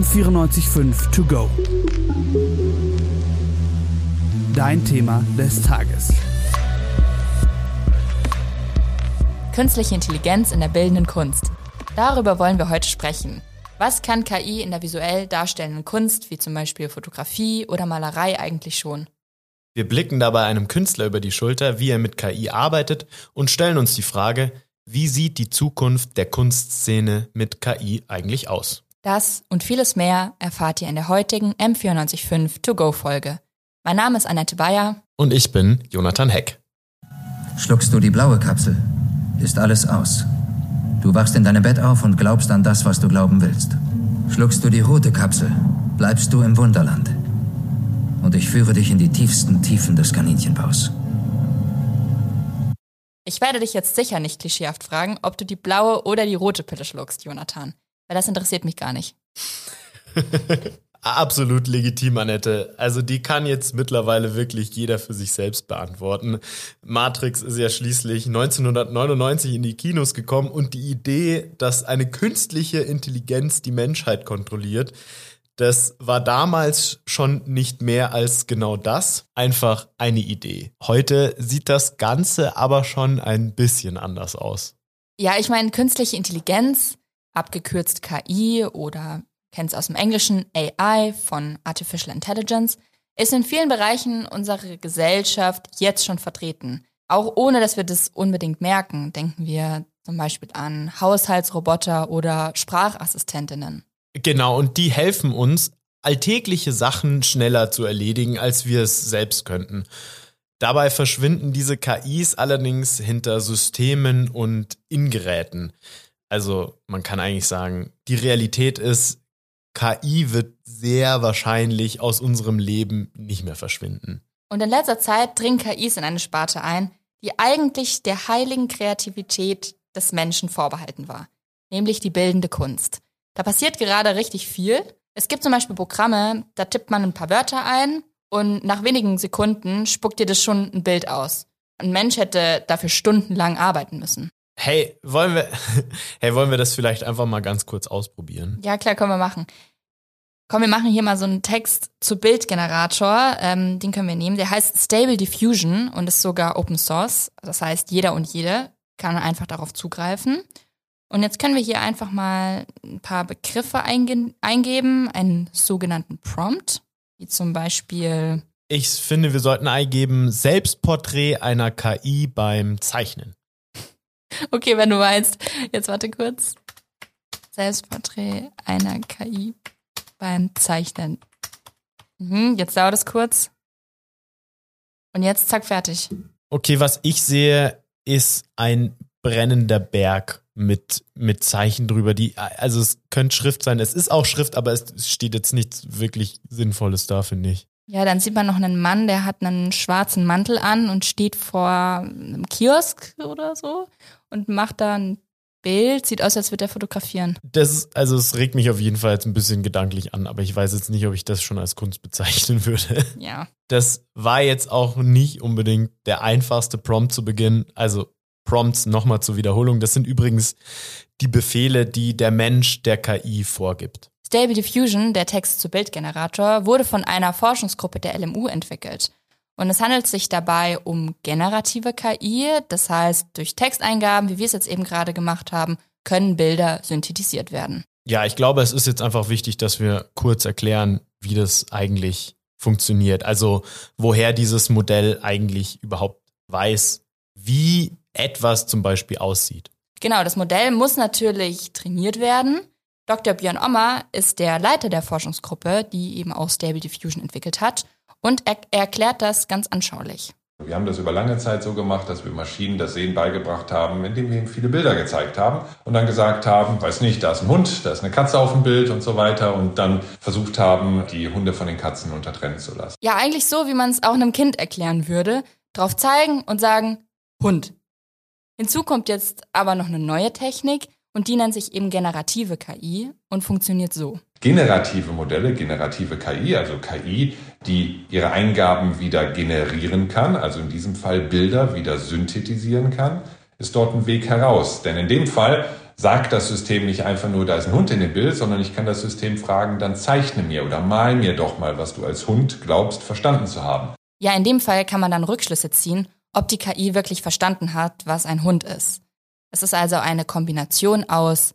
M945 To Go. Dein Thema des Tages. Künstliche Intelligenz in der bildenden Kunst. Darüber wollen wir heute sprechen. Was kann KI in der visuell darstellenden Kunst, wie zum Beispiel Fotografie oder Malerei, eigentlich schon? Wir blicken dabei einem Künstler über die Schulter, wie er mit KI arbeitet und stellen uns die Frage, wie sieht die Zukunft der Kunstszene mit KI eigentlich aus? Das und vieles mehr erfahrt ihr in der heutigen M945 To-Go-Folge. Mein Name ist Annette Bayer. Und ich bin Jonathan Heck. Schluckst du die blaue Kapsel, ist alles aus. Du wachst in deinem Bett auf und glaubst an das, was du glauben willst. Schluckst du die rote Kapsel, bleibst du im Wunderland. Und ich führe dich in die tiefsten Tiefen des Kaninchenbaus. Ich werde dich jetzt sicher nicht klischeehaft fragen, ob du die blaue oder die rote Pille schluckst, Jonathan. Weil das interessiert mich gar nicht. Absolut legitim, Annette. Also die kann jetzt mittlerweile wirklich jeder für sich selbst beantworten. Matrix ist ja schließlich 1999 in die Kinos gekommen und die Idee, dass eine künstliche Intelligenz die Menschheit kontrolliert, das war damals schon nicht mehr als genau das, einfach eine Idee. Heute sieht das Ganze aber schon ein bisschen anders aus. Ja, ich meine, künstliche Intelligenz, abgekürzt KI oder kennt es aus dem Englischen AI von Artificial Intelligence, ist in vielen Bereichen unserer Gesellschaft jetzt schon vertreten. Auch ohne, dass wir das unbedingt merken, denken wir zum Beispiel an Haushaltsroboter oder Sprachassistentinnen. Genau, und die helfen uns, alltägliche Sachen schneller zu erledigen, als wir es selbst könnten. Dabei verschwinden diese KIs allerdings hinter Systemen und Ingeräten. Also man kann eigentlich sagen, die Realität ist, KI wird sehr wahrscheinlich aus unserem Leben nicht mehr verschwinden. Und in letzter Zeit dringen KIs in eine Sparte ein, die eigentlich der heiligen Kreativität des Menschen vorbehalten war, nämlich die bildende Kunst. Da passiert gerade richtig viel. Es gibt zum Beispiel Programme, da tippt man ein paar Wörter ein und nach wenigen Sekunden spuckt dir das schon ein Bild aus. Ein Mensch hätte dafür stundenlang arbeiten müssen. Hey, wollen wir, hey, wollen wir das vielleicht einfach mal ganz kurz ausprobieren? Ja, klar, können wir machen. Komm, wir machen hier mal so einen Text zu Bildgenerator. Ähm, den können wir nehmen. Der heißt Stable Diffusion und ist sogar Open Source. Das heißt, jeder und jede kann einfach darauf zugreifen. Und jetzt können wir hier einfach mal ein paar Begriffe einge eingeben, einen sogenannten Prompt, wie zum Beispiel. Ich finde, wir sollten eingeben Selbstporträt einer KI beim Zeichnen. Okay, wenn du meinst. Jetzt warte kurz. Selbstporträt einer KI beim Zeichnen. Mhm, jetzt dauert es kurz. Und jetzt zack, fertig. Okay, was ich sehe, ist ein brennender Berg mit, mit Zeichen drüber, die, also es könnte Schrift sein, es ist auch Schrift, aber es steht jetzt nichts wirklich Sinnvolles da, finde ich. Ja, dann sieht man noch einen Mann, der hat einen schwarzen Mantel an und steht vor einem Kiosk oder so und macht da ein Bild. Sieht aus, als würde er fotografieren. Das ist, also es regt mich auf jeden Fall jetzt ein bisschen gedanklich an, aber ich weiß jetzt nicht, ob ich das schon als Kunst bezeichnen würde. Ja. Das war jetzt auch nicht unbedingt der einfachste Prompt zu Beginn. Also Prompts nochmal zur Wiederholung. Das sind übrigens die Befehle, die der Mensch der KI vorgibt. Stable Diffusion, der Text-zu-Bild-Generator, wurde von einer Forschungsgruppe der LMU entwickelt. Und es handelt sich dabei um generative KI, das heißt, durch Texteingaben, wie wir es jetzt eben gerade gemacht haben, können Bilder synthetisiert werden. Ja, ich glaube, es ist jetzt einfach wichtig, dass wir kurz erklären, wie das eigentlich funktioniert. Also, woher dieses Modell eigentlich überhaupt weiß, wie etwas zum Beispiel aussieht. Genau, das Modell muss natürlich trainiert werden. Dr. Björn Ommer ist der Leiter der Forschungsgruppe, die eben auch Stable Diffusion entwickelt hat. Und er, er erklärt das ganz anschaulich. Wir haben das über lange Zeit so gemacht, dass wir Maschinen das Sehen beigebracht haben, indem wir ihm viele Bilder gezeigt haben und dann gesagt haben, weiß nicht, da ist ein Hund, da ist eine Katze auf dem Bild und so weiter und dann versucht haben, die Hunde von den Katzen untertrennen zu lassen. Ja, eigentlich so, wie man es auch einem Kind erklären würde. Drauf zeigen und sagen, Hund. Hinzu kommt jetzt aber noch eine neue Technik und die nennt sich eben generative KI und funktioniert so. Generative Modelle, generative KI, also KI, die ihre Eingaben wieder generieren kann, also in diesem Fall Bilder wieder synthetisieren kann, ist dort ein Weg heraus. Denn in dem Fall sagt das System nicht einfach nur, da ist ein Hund in dem Bild, sondern ich kann das System fragen, dann zeichne mir oder mal mir doch mal, was du als Hund glaubst, verstanden zu haben. Ja, in dem Fall kann man dann Rückschlüsse ziehen, ob die KI wirklich verstanden hat, was ein Hund ist. Es ist also eine Kombination aus,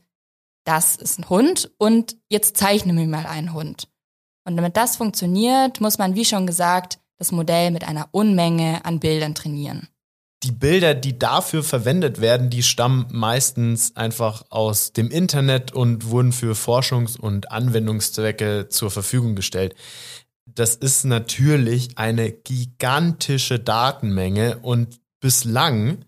das ist ein Hund und jetzt zeichne mir mal einen Hund. Und damit das funktioniert, muss man, wie schon gesagt, das Modell mit einer Unmenge an Bildern trainieren. Die Bilder, die dafür verwendet werden, die stammen meistens einfach aus dem Internet und wurden für Forschungs- und Anwendungszwecke zur Verfügung gestellt. Das ist natürlich eine gigantische Datenmenge und bislang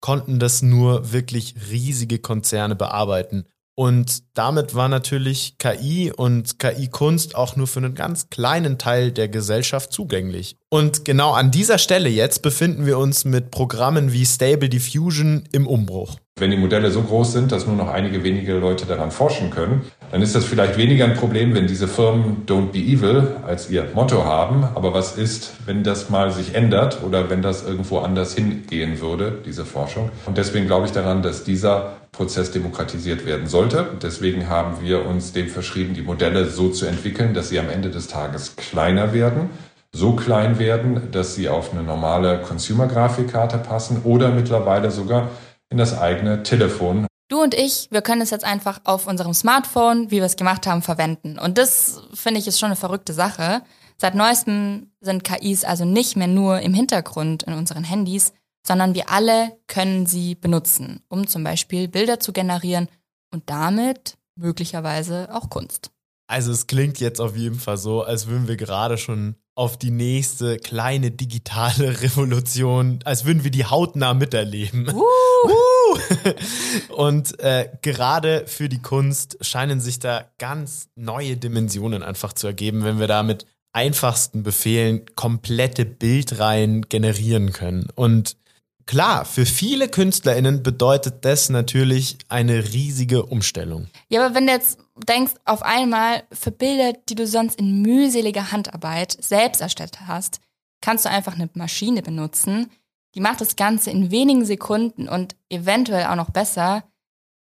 konnten das nur wirklich riesige Konzerne bearbeiten. Und damit war natürlich KI und KI-Kunst auch nur für einen ganz kleinen Teil der Gesellschaft zugänglich. Und genau an dieser Stelle jetzt befinden wir uns mit Programmen wie Stable Diffusion im Umbruch. Wenn die Modelle so groß sind, dass nur noch einige wenige Leute daran forschen können, dann ist das vielleicht weniger ein Problem, wenn diese Firmen Don't be evil als ihr Motto haben. Aber was ist, wenn das mal sich ändert oder wenn das irgendwo anders hingehen würde, diese Forschung? Und deswegen glaube ich daran, dass dieser Prozess demokratisiert werden sollte. Deswegen haben wir uns dem verschrieben, die Modelle so zu entwickeln, dass sie am Ende des Tages kleiner werden so klein werden, dass sie auf eine normale Consumer-Grafikkarte passen oder mittlerweile sogar in das eigene Telefon. Du und ich, wir können es jetzt einfach auf unserem Smartphone, wie wir es gemacht haben, verwenden. Und das finde ich ist schon eine verrückte Sache. Seit neuestem sind KIs also nicht mehr nur im Hintergrund in unseren Handys, sondern wir alle können sie benutzen, um zum Beispiel Bilder zu generieren und damit möglicherweise auch Kunst. Also es klingt jetzt auf jeden Fall so, als würden wir gerade schon auf die nächste kleine digitale Revolution, als würden wir die hautnah miterleben. Uh. Uh. Und äh, gerade für die Kunst scheinen sich da ganz neue Dimensionen einfach zu ergeben, wenn wir da mit einfachsten Befehlen komplette Bildreihen generieren können. Und Klar, für viele KünstlerInnen bedeutet das natürlich eine riesige Umstellung. Ja, aber wenn du jetzt denkst, auf einmal für Bilder, die du sonst in mühseliger Handarbeit selbst erstellt hast, kannst du einfach eine Maschine benutzen. Die macht das Ganze in wenigen Sekunden und eventuell auch noch besser.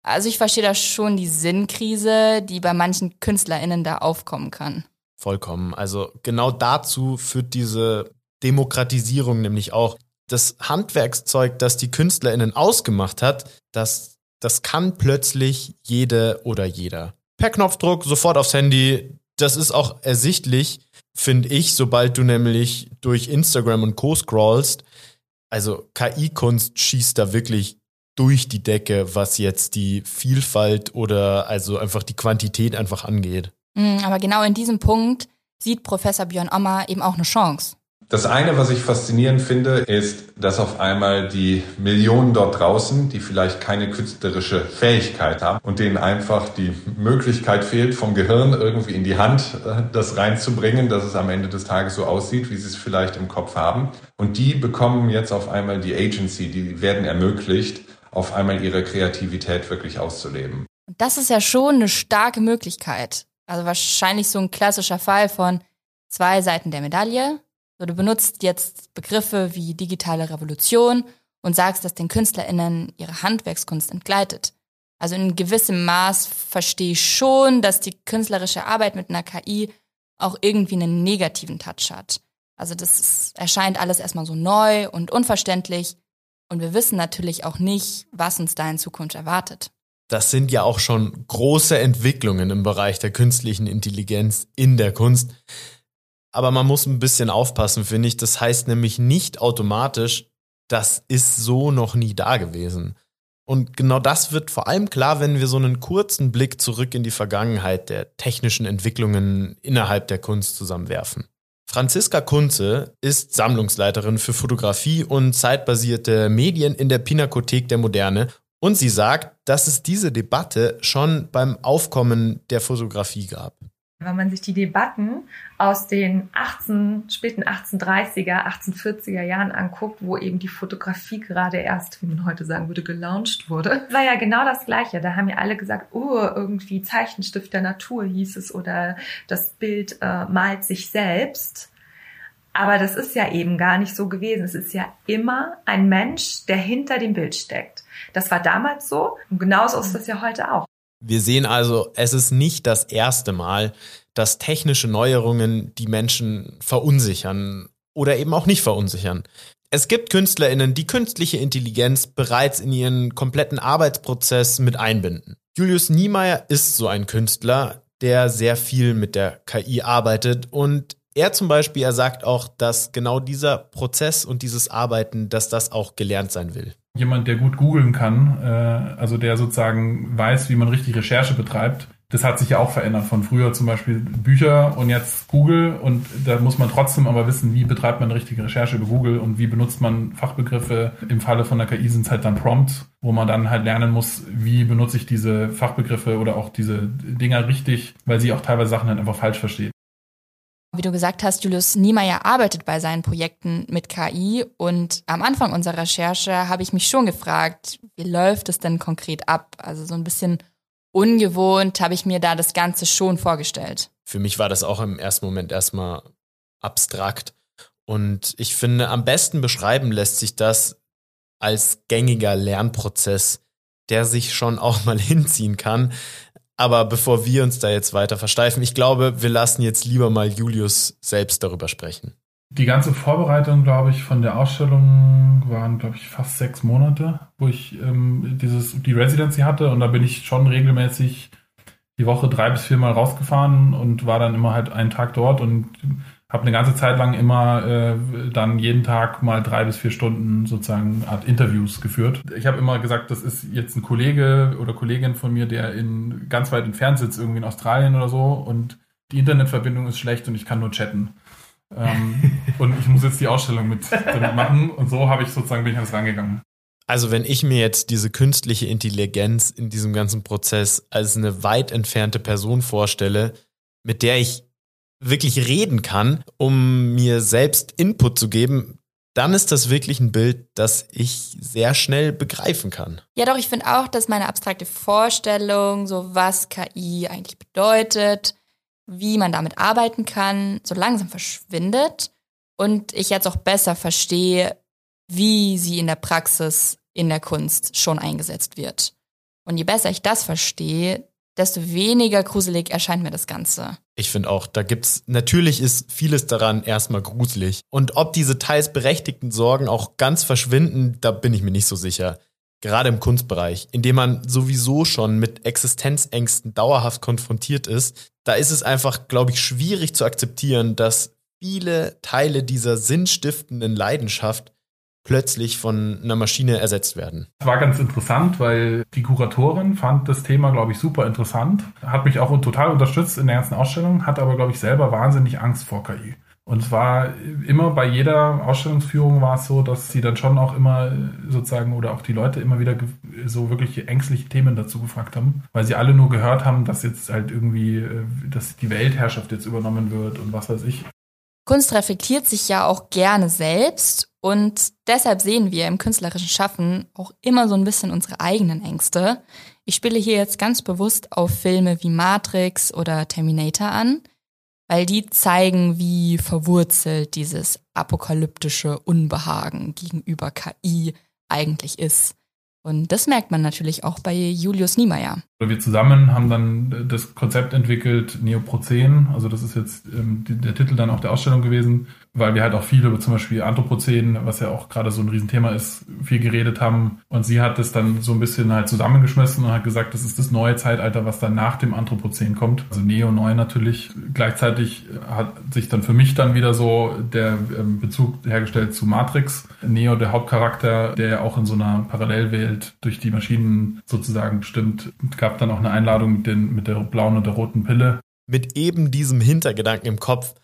Also ich verstehe da schon die Sinnkrise, die bei manchen KünstlerInnen da aufkommen kann. Vollkommen. Also genau dazu führt diese Demokratisierung nämlich auch das Handwerkszeug, das die KünstlerInnen ausgemacht hat, das, das kann plötzlich jede oder jeder. Per Knopfdruck, sofort aufs Handy. Das ist auch ersichtlich, finde ich, sobald du nämlich durch Instagram und Co. scrollst. Also KI-Kunst schießt da wirklich durch die Decke, was jetzt die Vielfalt oder also einfach die Quantität einfach angeht. Mm, aber genau in diesem Punkt sieht Professor Björn Ommer eben auch eine Chance. Das eine, was ich faszinierend finde, ist, dass auf einmal die Millionen dort draußen, die vielleicht keine künstlerische Fähigkeit haben und denen einfach die Möglichkeit fehlt, vom Gehirn irgendwie in die Hand äh, das reinzubringen, dass es am Ende des Tages so aussieht, wie sie es vielleicht im Kopf haben. Und die bekommen jetzt auf einmal die Agency, die werden ermöglicht, auf einmal ihre Kreativität wirklich auszuleben. Das ist ja schon eine starke Möglichkeit. Also wahrscheinlich so ein klassischer Fall von zwei Seiten der Medaille so, du benutzt jetzt Begriffe wie digitale Revolution und sagst, dass den KünstlerInnen ihre Handwerkskunst entgleitet. Also in gewissem Maß verstehe ich schon, dass die künstlerische Arbeit mit einer KI auch irgendwie einen negativen Touch hat. Also das ist, erscheint alles erstmal so neu und unverständlich und wir wissen natürlich auch nicht, was uns da in Zukunft erwartet. Das sind ja auch schon große Entwicklungen im Bereich der künstlichen Intelligenz in der Kunst. Aber man muss ein bisschen aufpassen, finde ich. Das heißt nämlich nicht automatisch, das ist so noch nie da gewesen. Und genau das wird vor allem klar, wenn wir so einen kurzen Blick zurück in die Vergangenheit der technischen Entwicklungen innerhalb der Kunst zusammenwerfen. Franziska Kunze ist Sammlungsleiterin für Fotografie und zeitbasierte Medien in der Pinakothek der Moderne und sie sagt, dass es diese Debatte schon beim Aufkommen der Fotografie gab. Wenn man sich die Debatten aus den 18, späten 1830er, 1840er Jahren anguckt, wo eben die Fotografie gerade erst, wie man heute sagen würde, gelauncht wurde, war ja genau das Gleiche. Da haben ja alle gesagt, oh, irgendwie Zeichenstift der Natur hieß es oder das Bild äh, malt sich selbst. Aber das ist ja eben gar nicht so gewesen. Es ist ja immer ein Mensch, der hinter dem Bild steckt. Das war damals so und genauso ist das ja heute auch. Wir sehen also, es ist nicht das erste Mal, dass technische Neuerungen die Menschen verunsichern oder eben auch nicht verunsichern. Es gibt KünstlerInnen, die künstliche Intelligenz bereits in ihren kompletten Arbeitsprozess mit einbinden. Julius Niemeyer ist so ein Künstler, der sehr viel mit der KI arbeitet und er zum Beispiel, er sagt auch, dass genau dieser Prozess und dieses Arbeiten, dass das auch gelernt sein will. Jemand, der gut googeln kann, äh, also der sozusagen weiß, wie man richtig Recherche betreibt, das hat sich ja auch verändert von früher zum Beispiel Bücher und jetzt Google und da muss man trotzdem aber wissen, wie betreibt man richtige Recherche über Google und wie benutzt man Fachbegriffe. Im Falle von der KI sind es halt dann Prompts, wo man dann halt lernen muss, wie benutze ich diese Fachbegriffe oder auch diese Dinger richtig, weil sie auch teilweise Sachen halt einfach falsch versteht. Wie du gesagt hast, Julius Niemeyer arbeitet bei seinen Projekten mit KI und am Anfang unserer Recherche habe ich mich schon gefragt, wie läuft es denn konkret ab? Also so ein bisschen ungewohnt habe ich mir da das Ganze schon vorgestellt. Für mich war das auch im ersten Moment erstmal abstrakt. Und ich finde, am besten beschreiben lässt sich das als gängiger Lernprozess, der sich schon auch mal hinziehen kann. Aber bevor wir uns da jetzt weiter versteifen, ich glaube, wir lassen jetzt lieber mal Julius selbst darüber sprechen. Die ganze Vorbereitung, glaube ich, von der Ausstellung waren, glaube ich, fast sechs Monate, wo ich ähm, dieses, die Residency hatte und da bin ich schon regelmäßig die Woche drei bis viermal rausgefahren und war dann immer halt einen Tag dort und habe eine ganze Zeit lang immer äh, dann jeden Tag mal drei bis vier Stunden sozusagen Art Interviews geführt. Ich habe immer gesagt, das ist jetzt ein Kollege oder Kollegin von mir, der in ganz weit entfernt sitzt, irgendwie in Australien oder so und die Internetverbindung ist schlecht und ich kann nur chatten. Ähm, und ich muss jetzt die Ausstellung mit damit machen. Und so habe ich sozusagen bin ich an das rangegangen. Also wenn ich mir jetzt diese künstliche Intelligenz in diesem ganzen Prozess als eine weit entfernte Person vorstelle, mit der ich wirklich reden kann, um mir selbst Input zu geben, dann ist das wirklich ein Bild, das ich sehr schnell begreifen kann. Ja, doch, ich finde auch, dass meine abstrakte Vorstellung, so was KI eigentlich bedeutet, wie man damit arbeiten kann, so langsam verschwindet und ich jetzt auch besser verstehe, wie sie in der Praxis in der Kunst schon eingesetzt wird. Und je besser ich das verstehe, desto weniger gruselig erscheint mir das Ganze. Ich finde auch, da gibt's, natürlich ist vieles daran erstmal gruselig. Und ob diese teils berechtigten Sorgen auch ganz verschwinden, da bin ich mir nicht so sicher gerade im Kunstbereich, in dem man sowieso schon mit Existenzängsten dauerhaft konfrontiert ist, da ist es einfach, glaube ich, schwierig zu akzeptieren, dass viele Teile dieser sinnstiftenden Leidenschaft plötzlich von einer Maschine ersetzt werden. Das war ganz interessant, weil die Kuratorin fand das Thema, glaube ich, super interessant, hat mich auch total unterstützt in der ganzen Ausstellung, hat aber, glaube ich, selber wahnsinnig Angst vor KI. Und es war immer bei jeder Ausstellungsführung war es so, dass sie dann schon auch immer sozusagen oder auch die Leute immer wieder so wirklich ängstliche Themen dazu gefragt haben, weil sie alle nur gehört haben, dass jetzt halt irgendwie, äh, dass die Weltherrschaft jetzt übernommen wird und was weiß ich. Kunst reflektiert sich ja auch gerne selbst und deshalb sehen wir im künstlerischen Schaffen auch immer so ein bisschen unsere eigenen Ängste. Ich spiele hier jetzt ganz bewusst auf Filme wie Matrix oder Terminator an weil die zeigen, wie verwurzelt dieses apokalyptische Unbehagen gegenüber KI eigentlich ist. Und das merkt man natürlich auch bei Julius Niemeyer. Wir zusammen haben dann das Konzept entwickelt, Neoprozän. Also das ist jetzt ähm, der Titel dann auch der Ausstellung gewesen, weil wir halt auch viel über zum Beispiel Anthropozän, was ja auch gerade so ein Riesenthema ist, viel geredet haben. Und sie hat das dann so ein bisschen halt zusammengeschmissen und hat gesagt, das ist das neue Zeitalter, was dann nach dem Anthropozän kommt. Also Neo-Neu natürlich. Gleichzeitig hat sich dann für mich dann wieder so der ähm, Bezug hergestellt zu Matrix. Neo, der Hauptcharakter, der ja auch in so einer Parallelwelt durch die Maschinen sozusagen bestimmt gab dann auch eine Einladung mit, den, mit der blauen und der roten Pille. Mit eben diesem Hintergedanken im Kopf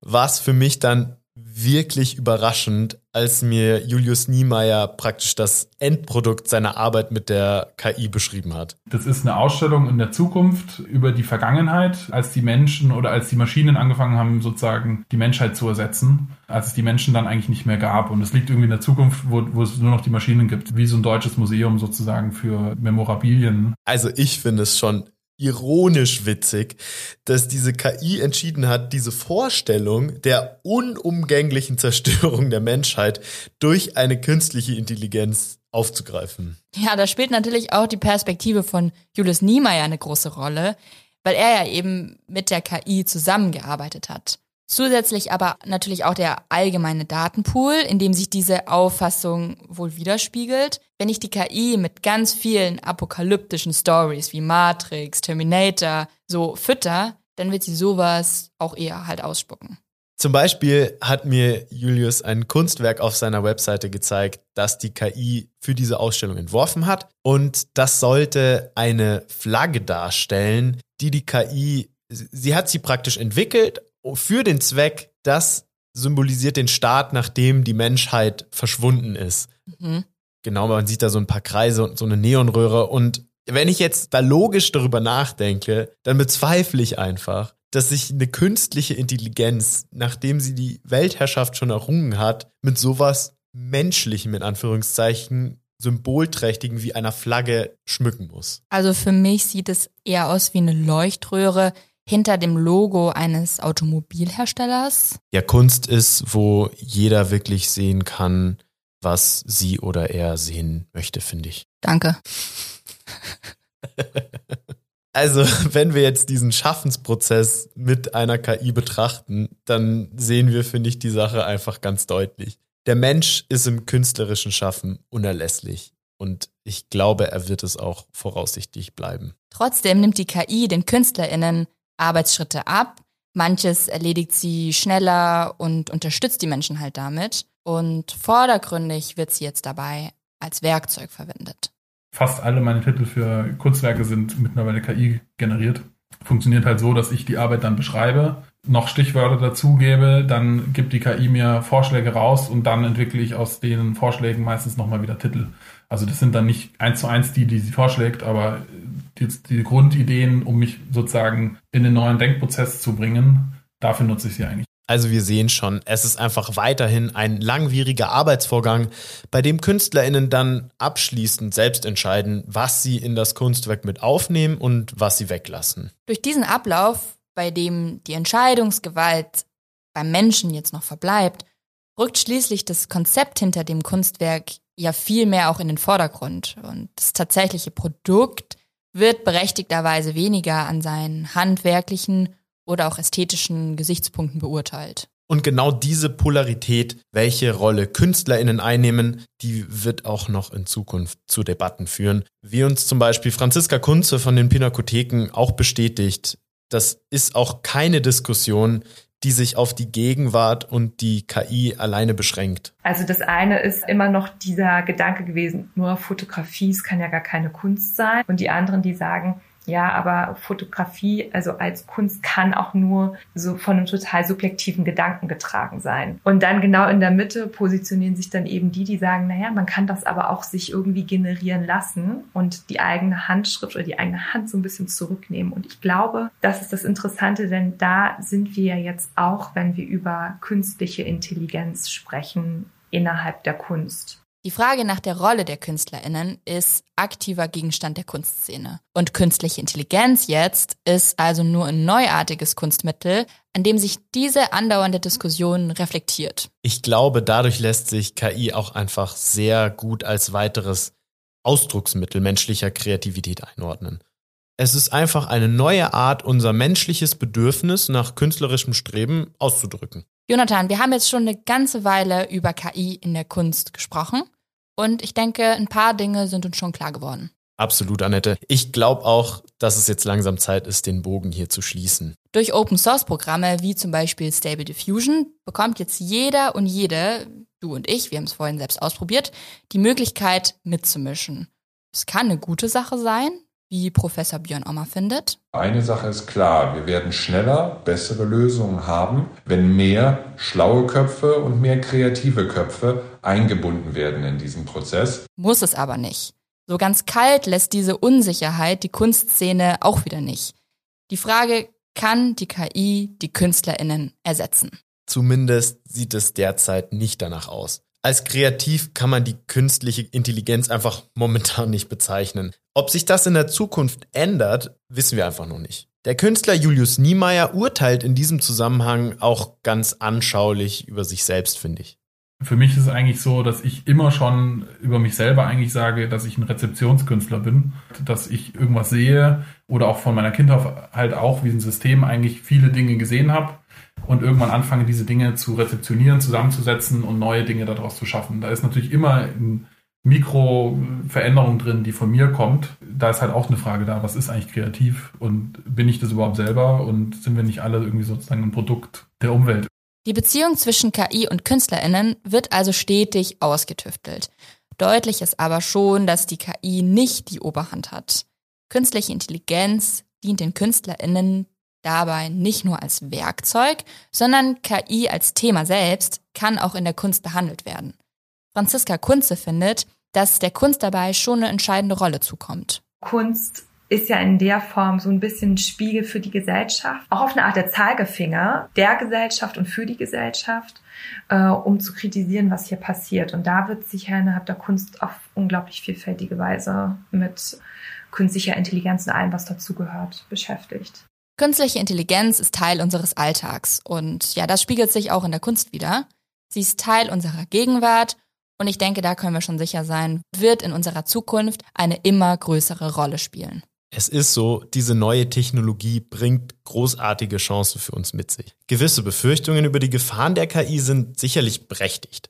war es für mich dann wirklich überraschend, als mir Julius Niemeyer praktisch das Endprodukt seiner Arbeit mit der KI beschrieben hat. Das ist eine Ausstellung in der Zukunft über die Vergangenheit, als die Menschen oder als die Maschinen angefangen haben, sozusagen die Menschheit zu ersetzen, als es die Menschen dann eigentlich nicht mehr gab. Und es liegt irgendwie in der Zukunft, wo, wo es nur noch die Maschinen gibt, wie so ein deutsches Museum sozusagen für Memorabilien. Also ich finde es schon ironisch witzig, dass diese KI entschieden hat, diese Vorstellung der unumgänglichen Zerstörung der Menschheit durch eine künstliche Intelligenz aufzugreifen. Ja, da spielt natürlich auch die Perspektive von Julius Niemeyer eine große Rolle, weil er ja eben mit der KI zusammengearbeitet hat. Zusätzlich aber natürlich auch der allgemeine Datenpool, in dem sich diese Auffassung wohl widerspiegelt. Wenn ich die KI mit ganz vielen apokalyptischen Stories wie Matrix, Terminator so fütter, dann wird sie sowas auch eher halt ausspucken. Zum Beispiel hat mir Julius ein Kunstwerk auf seiner Webseite gezeigt, das die KI für diese Ausstellung entworfen hat. Und das sollte eine Flagge darstellen, die die KI, sie hat sie praktisch entwickelt für den Zweck, das symbolisiert den Staat, nachdem die Menschheit verschwunden ist. Mhm. Genau, man sieht da so ein paar Kreise und so eine Neonröhre. Und wenn ich jetzt da logisch darüber nachdenke, dann bezweifle ich einfach, dass sich eine künstliche Intelligenz, nachdem sie die Weltherrschaft schon errungen hat, mit sowas menschlichem in Anführungszeichen symbolträchtigen wie einer Flagge schmücken muss. Also für mich sieht es eher aus wie eine Leuchtröhre hinter dem Logo eines Automobilherstellers. Ja, Kunst ist, wo jeder wirklich sehen kann, was sie oder er sehen möchte, finde ich. Danke. Also, wenn wir jetzt diesen Schaffensprozess mit einer KI betrachten, dann sehen wir, finde ich, die Sache einfach ganz deutlich. Der Mensch ist im künstlerischen Schaffen unerlässlich. Und ich glaube, er wird es auch voraussichtlich bleiben. Trotzdem nimmt die KI den KünstlerInnen Arbeitsschritte ab. Manches erledigt sie schneller und unterstützt die Menschen halt damit. Und vordergründig wird sie jetzt dabei als Werkzeug verwendet fast alle meine Titel für Kunstwerke sind mittlerweile KI generiert. Funktioniert halt so, dass ich die Arbeit dann beschreibe, noch Stichwörter dazugebe, dann gibt die KI mir Vorschläge raus und dann entwickle ich aus den Vorschlägen meistens nochmal wieder Titel. Also das sind dann nicht eins zu eins die, die sie vorschlägt, aber die, die Grundideen, um mich sozusagen in den neuen Denkprozess zu bringen, dafür nutze ich sie eigentlich. Also wir sehen schon, es ist einfach weiterhin ein langwieriger Arbeitsvorgang, bei dem Künstlerinnen dann abschließend selbst entscheiden, was sie in das Kunstwerk mit aufnehmen und was sie weglassen. Durch diesen Ablauf, bei dem die Entscheidungsgewalt beim Menschen jetzt noch verbleibt, rückt schließlich das Konzept hinter dem Kunstwerk ja viel mehr auch in den Vordergrund und das tatsächliche Produkt wird berechtigterweise weniger an seinen handwerklichen oder auch ästhetischen Gesichtspunkten beurteilt. Und genau diese Polarität, welche Rolle KünstlerInnen einnehmen, die wird auch noch in Zukunft zu Debatten führen. Wie uns zum Beispiel Franziska Kunze von den Pinakotheken auch bestätigt, das ist auch keine Diskussion, die sich auf die Gegenwart und die KI alleine beschränkt. Also das eine ist immer noch dieser Gedanke gewesen, nur Fotografie, es kann ja gar keine Kunst sein. Und die anderen, die sagen, ja, aber Fotografie, also als Kunst, kann auch nur so von einem total subjektiven Gedanken getragen sein. Und dann genau in der Mitte positionieren sich dann eben die, die sagen, naja, man kann das aber auch sich irgendwie generieren lassen und die eigene Handschrift oder die eigene Hand so ein bisschen zurücknehmen. Und ich glaube, das ist das Interessante, denn da sind wir ja jetzt auch, wenn wir über künstliche Intelligenz sprechen, innerhalb der Kunst. Die Frage nach der Rolle der KünstlerInnen ist aktiver Gegenstand der Kunstszene. Und künstliche Intelligenz jetzt ist also nur ein neuartiges Kunstmittel, an dem sich diese andauernde Diskussion reflektiert. Ich glaube, dadurch lässt sich KI auch einfach sehr gut als weiteres Ausdrucksmittel menschlicher Kreativität einordnen. Es ist einfach eine neue Art, unser menschliches Bedürfnis nach künstlerischem Streben auszudrücken. Jonathan, wir haben jetzt schon eine ganze Weile über KI in der Kunst gesprochen. Und ich denke, ein paar Dinge sind uns schon klar geworden. Absolut, Annette. Ich glaube auch, dass es jetzt langsam Zeit ist, den Bogen hier zu schließen. Durch Open-Source-Programme wie zum Beispiel Stable Diffusion bekommt jetzt jeder und jede, du und ich, wir haben es vorhin selbst ausprobiert, die Möglichkeit mitzumischen. Es kann eine gute Sache sein, wie Professor Björn Ommer findet? Eine Sache ist klar, wir werden schneller bessere Lösungen haben, wenn mehr schlaue Köpfe und mehr kreative Köpfe eingebunden werden in diesen Prozess. Muss es aber nicht. So ganz kalt lässt diese Unsicherheit die Kunstszene auch wieder nicht. Die Frage, kann die KI die Künstlerinnen ersetzen? Zumindest sieht es derzeit nicht danach aus. Als kreativ kann man die künstliche Intelligenz einfach momentan nicht bezeichnen. Ob sich das in der Zukunft ändert, wissen wir einfach noch nicht. Der Künstler Julius Niemeyer urteilt in diesem Zusammenhang auch ganz anschaulich über sich selbst, finde ich. Für mich ist es eigentlich so, dass ich immer schon über mich selber eigentlich sage, dass ich ein Rezeptionskünstler bin, dass ich irgendwas sehe oder auch von meiner Kindheit halt auch wie ein System eigentlich viele Dinge gesehen habe und irgendwann anfange, diese Dinge zu rezeptionieren, zusammenzusetzen und neue Dinge daraus zu schaffen. Da ist natürlich immer ein Mikroveränderung drin, die von mir kommt. Da ist halt auch eine Frage da, was ist eigentlich kreativ und bin ich das überhaupt selber und sind wir nicht alle irgendwie sozusagen ein Produkt der Umwelt? Die Beziehung zwischen KI und KünstlerInnen wird also stetig ausgetüftelt. Deutlich ist aber schon, dass die KI nicht die Oberhand hat. Künstliche Intelligenz dient den KünstlerInnen dabei nicht nur als Werkzeug, sondern KI als Thema selbst kann auch in der Kunst behandelt werden. Franziska Kunze findet, dass der Kunst dabei schon eine entscheidende Rolle zukommt. Kunst ist ja in der Form so ein bisschen ein Spiegel für die Gesellschaft, auch auf eine Art der Zeigefinger der Gesellschaft und für die Gesellschaft, äh, um zu kritisieren, was hier passiert. Und da wird sich ja innerhalb der Kunst auf unglaublich vielfältige Weise mit künstlicher Intelligenz und allem, was dazugehört, beschäftigt. Künstliche Intelligenz ist Teil unseres Alltags und ja, das spiegelt sich auch in der Kunst wieder. Sie ist Teil unserer Gegenwart und ich denke, da können wir schon sicher sein, wird in unserer Zukunft eine immer größere Rolle spielen. Es ist so, diese neue Technologie bringt großartige Chancen für uns mit sich. Gewisse Befürchtungen über die Gefahren der KI sind sicherlich berechtigt.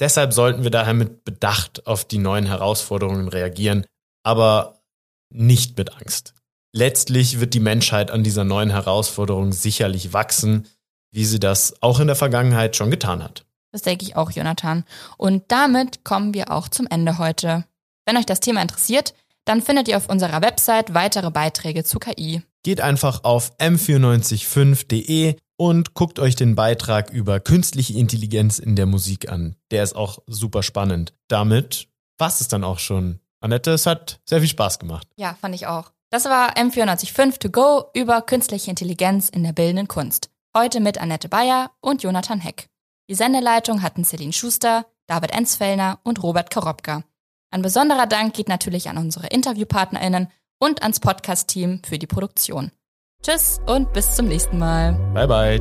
Deshalb sollten wir daher mit Bedacht auf die neuen Herausforderungen reagieren, aber nicht mit Angst. Letztlich wird die Menschheit an dieser neuen Herausforderung sicherlich wachsen, wie sie das auch in der Vergangenheit schon getan hat. Das denke ich auch, Jonathan. Und damit kommen wir auch zum Ende heute. Wenn euch das Thema interessiert, dann findet ihr auf unserer Website weitere Beiträge zu KI. Geht einfach auf m945.de und guckt euch den Beitrag über künstliche Intelligenz in der Musik an. Der ist auch super spannend. Damit war's es dann auch schon. Annette, es hat sehr viel Spaß gemacht. Ja, fand ich auch. Das war M495 to go über künstliche Intelligenz in der bildenden Kunst. Heute mit Annette Bayer und Jonathan Heck. Die Sendeleitung hatten Celine Schuster, David Enzfellner und Robert Karobka. Ein besonderer Dank geht natürlich an unsere InterviewpartnerInnen und ans Podcast-Team für die Produktion. Tschüss und bis zum nächsten Mal. Bye bye.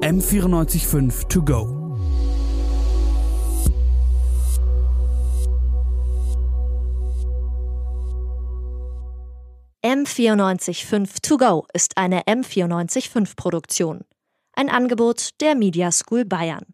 M945 to go. M945 To Go ist eine M945 Produktion. Ein Angebot der Media School Bayern.